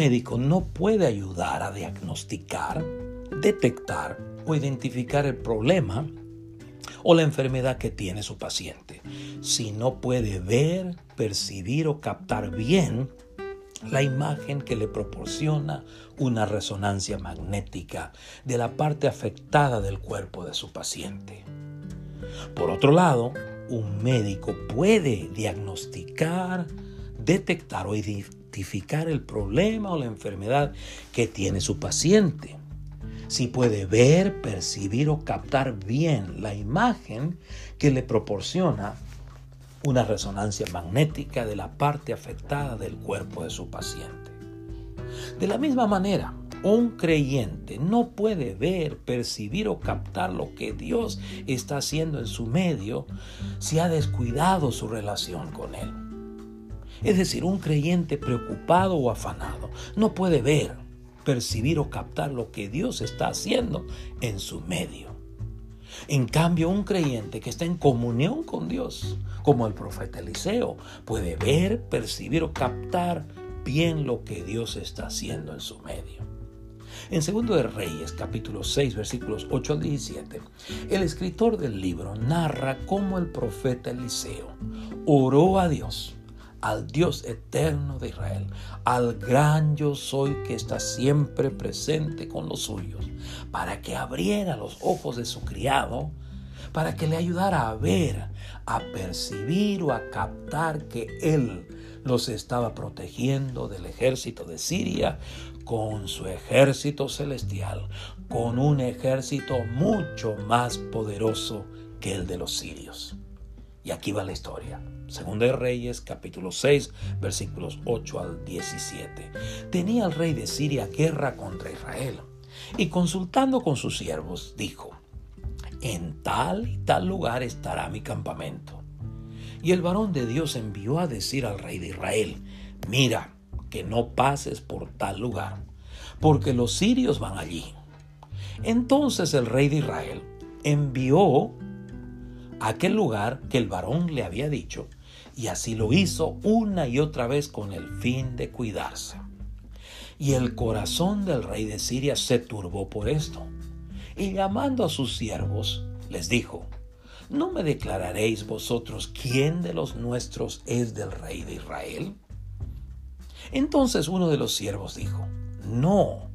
médico no puede ayudar a diagnosticar, detectar o identificar el problema o la enfermedad que tiene su paciente si no puede ver, percibir o captar bien la imagen que le proporciona una resonancia magnética de la parte afectada del cuerpo de su paciente. Por otro lado, un médico puede diagnosticar, detectar o identificar el problema o la enfermedad que tiene su paciente. Si puede ver, percibir o captar bien la imagen que le proporciona una resonancia magnética de la parte afectada del cuerpo de su paciente. De la misma manera, un creyente no puede ver, percibir o captar lo que Dios está haciendo en su medio si ha descuidado su relación con Él. Es decir, un creyente preocupado o afanado no puede ver, percibir o captar lo que Dios está haciendo en su medio. En cambio, un creyente que está en comunión con Dios, como el profeta Eliseo, puede ver, percibir o captar bien lo que Dios está haciendo en su medio. En Segundo de Reyes, capítulo 6, versículos 8 al 17, el escritor del libro narra cómo el profeta Eliseo oró a Dios al Dios eterno de Israel, al gran yo soy que está siempre presente con los suyos, para que abriera los ojos de su criado, para que le ayudara a ver, a percibir o a captar que él los estaba protegiendo del ejército de Siria con su ejército celestial, con un ejército mucho más poderoso que el de los sirios. Y aquí va la historia. Segunda de Reyes, capítulo 6, versículos 8 al 17. Tenía el rey de Siria guerra contra Israel y consultando con sus siervos dijo, en tal y tal lugar estará mi campamento. Y el varón de Dios envió a decir al rey de Israel, mira, que no pases por tal lugar, porque los sirios van allí. Entonces el rey de Israel envió a aquel lugar que el varón le había dicho, y así lo hizo una y otra vez con el fin de cuidarse. Y el corazón del rey de Siria se turbó por esto. Y llamando a sus siervos, les dijo, ¿no me declararéis vosotros quién de los nuestros es del rey de Israel? Entonces uno de los siervos dijo, No,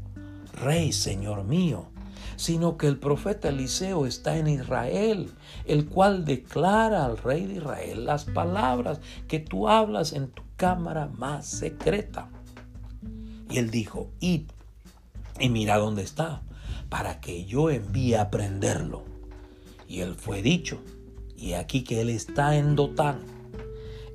rey, señor mío, sino que el profeta Eliseo está en Israel, el cual declara al rey de Israel las palabras que tú hablas en tu cámara más secreta. Y él dijo, id y mira dónde está, para que yo envíe a prenderlo. Y él fue dicho, y aquí que él está en Dotán.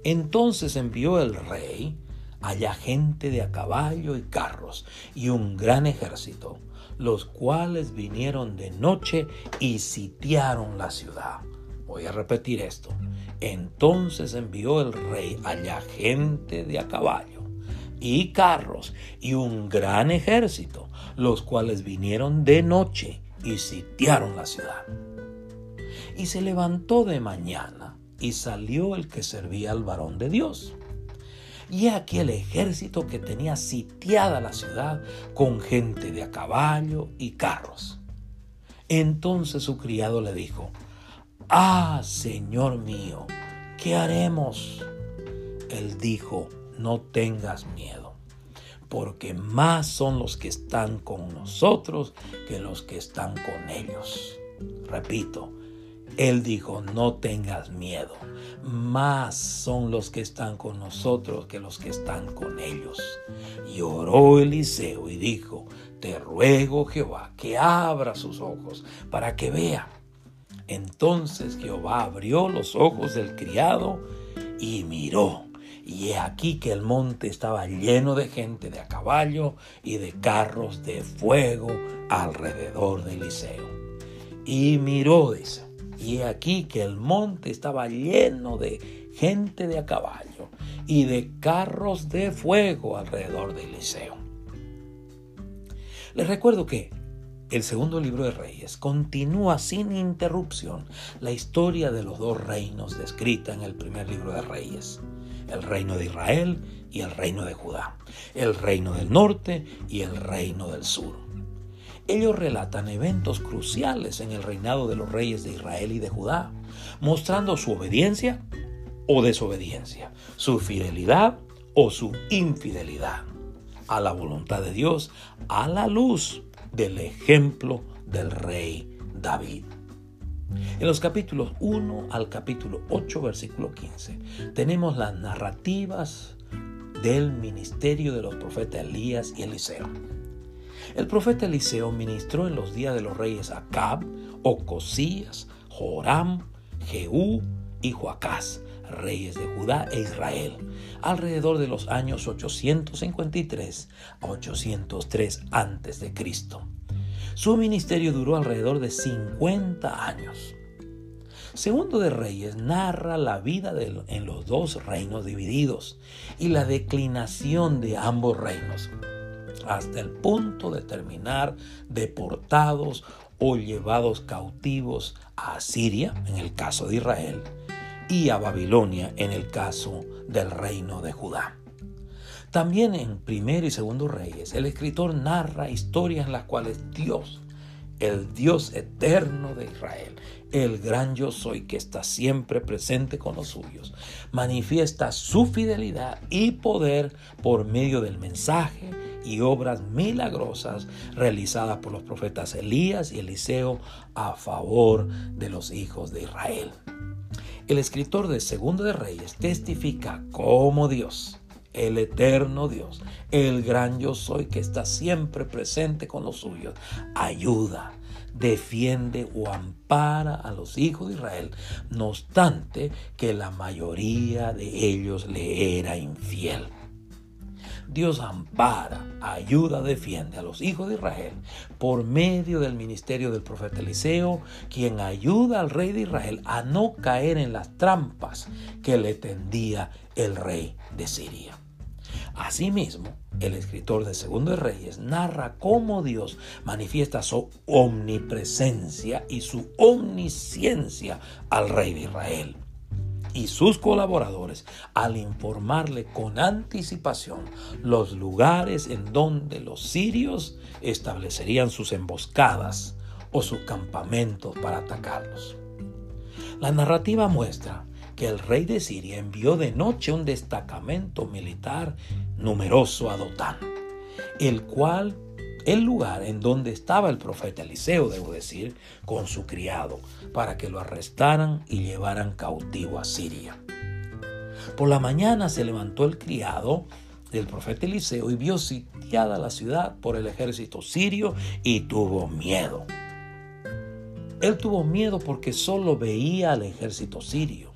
Entonces envió el rey allá gente de a caballo y carros y un gran ejército los cuales vinieron de noche y sitiaron la ciudad. Voy a repetir esto. Entonces envió el rey allá gente de a caballo y carros y un gran ejército, los cuales vinieron de noche y sitiaron la ciudad. Y se levantó de mañana y salió el que servía al varón de Dios y aquí el ejército que tenía sitiada la ciudad con gente de a caballo y carros. Entonces su criado le dijo, Ah, Señor mío, ¿qué haremos? Él dijo, no tengas miedo, porque más son los que están con nosotros que los que están con ellos. Repito, él dijo, no tengas miedo, más son los que están con nosotros que los que están con ellos. Y oró Eliseo y dijo, te ruego Jehová que abra sus ojos para que vea. Entonces Jehová abrió los ojos del criado y miró. Y he aquí que el monte estaba lleno de gente de a caballo y de carros de fuego alrededor de Eliseo. Y miró, dice, y aquí que el monte estaba lleno de gente de a caballo y de carros de fuego alrededor de Eliseo. Les recuerdo que el segundo libro de Reyes continúa sin interrupción la historia de los dos reinos descrita en el primer libro de Reyes. el reino de Israel y el reino de Judá, el reino del norte y el reino del sur. Ellos relatan eventos cruciales en el reinado de los reyes de Israel y de Judá, mostrando su obediencia o desobediencia, su fidelidad o su infidelidad a la voluntad de Dios a la luz del ejemplo del rey David. En los capítulos 1 al capítulo 8, versículo 15, tenemos las narrativas del ministerio de los profetas Elías y Eliseo. El profeta Eliseo ministró en los días de los reyes Acab, Ocosías, Joram, Jehú y Joacás, reyes de Judá e Israel, alrededor de los años 853 a 803 a.C. Su ministerio duró alrededor de 50 años. Segundo de Reyes narra la vida en los dos reinos divididos y la declinación de ambos reinos, hasta el punto de terminar deportados o llevados cautivos a Siria, en el caso de Israel, y a Babilonia, en el caso del reino de Judá. También en Primero y Segundo Reyes, el escritor narra historias en las cuales Dios, el Dios eterno de Israel, el gran yo soy que está siempre presente con los suyos, manifiesta su fidelidad y poder por medio del mensaje y obras milagrosas realizadas por los profetas Elías y Eliseo a favor de los hijos de Israel. El escritor de Segundo de Reyes testifica cómo Dios, el eterno Dios, el gran yo soy que está siempre presente con los suyos, ayuda, defiende o ampara a los hijos de Israel, no obstante que la mayoría de ellos le era infiel. Dios ampara, ayuda, defiende a los hijos de Israel por medio del ministerio del profeta Eliseo, quien ayuda al rey de Israel a no caer en las trampas que le tendía el rey de Siria. Asimismo, el escritor de Segundo de Reyes narra cómo Dios manifiesta su omnipresencia y su omnisciencia al rey de Israel y sus colaboradores al informarle con anticipación los lugares en donde los sirios establecerían sus emboscadas o sus campamentos para atacarlos. La narrativa muestra que el rey de Siria envió de noche un destacamento militar numeroso a Dotán, el cual el lugar en donde estaba el profeta Eliseo, debo decir, con su criado, para que lo arrestaran y llevaran cautivo a Siria. Por la mañana se levantó el criado del profeta Eliseo y vio sitiada la ciudad por el ejército sirio y tuvo miedo. Él tuvo miedo porque solo veía al ejército sirio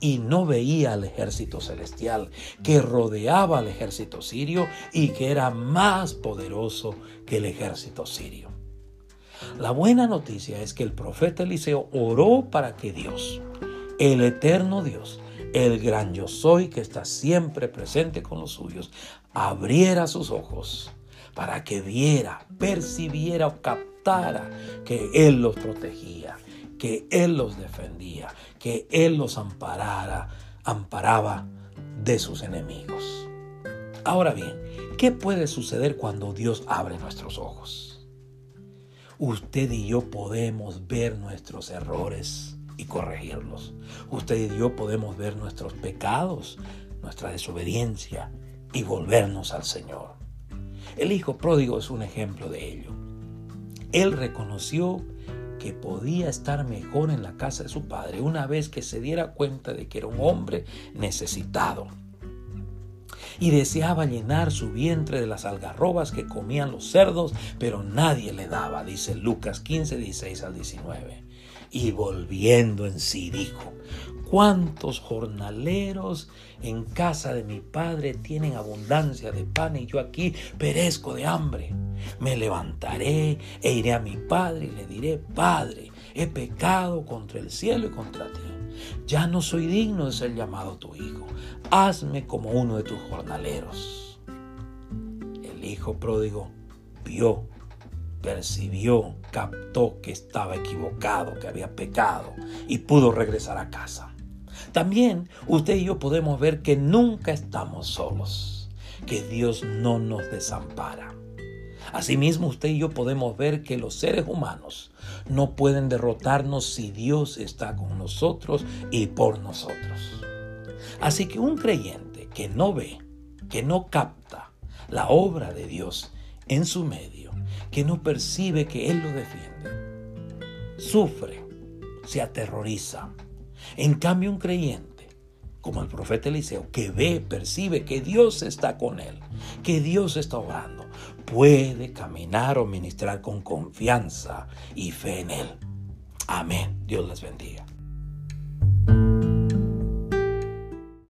y no veía al ejército celestial que rodeaba al ejército sirio y que era más poderoso que el ejército sirio. La buena noticia es que el profeta Eliseo oró para que Dios, el eterno Dios, el gran yo soy que está siempre presente con los suyos, abriera sus ojos para que viera, percibiera o captara que Él los protegía, que Él los defendía, que Él los amparara, amparaba de sus enemigos. Ahora bien, ¿qué puede suceder cuando Dios abre nuestros ojos? Usted y yo podemos ver nuestros errores y corregirlos. Usted y yo podemos ver nuestros pecados, nuestra desobediencia y volvernos al Señor. El Hijo pródigo es un ejemplo de ello. Él reconoció que podía estar mejor en la casa de su padre una vez que se diera cuenta de que era un hombre necesitado. Y deseaba llenar su vientre de las algarrobas que comían los cerdos, pero nadie le daba, dice Lucas 15, 16 al 19. Y volviendo en sí dijo, ¿Cuántos jornaleros en casa de mi padre tienen abundancia de pan y yo aquí perezco de hambre? Me levantaré e iré a mi padre y le diré, Padre, he pecado contra el cielo y contra ti. Ya no soy digno de ser llamado tu hijo. Hazme como uno de tus jornaleros. El hijo pródigo vio, percibió, captó que estaba equivocado, que había pecado y pudo regresar a casa. También usted y yo podemos ver que nunca estamos solos, que Dios no nos desampara. Asimismo, usted y yo podemos ver que los seres humanos no pueden derrotarnos si Dios está con nosotros y por nosotros. Así que un creyente que no ve, que no capta la obra de Dios en su medio, que no percibe que Él lo defiende, sufre, se aterroriza. En cambio, un creyente, como el profeta Eliseo, que ve, percibe que Dios está con él, que Dios está obrando, puede caminar o ministrar con confianza y fe en Él. Amén. Dios les bendiga.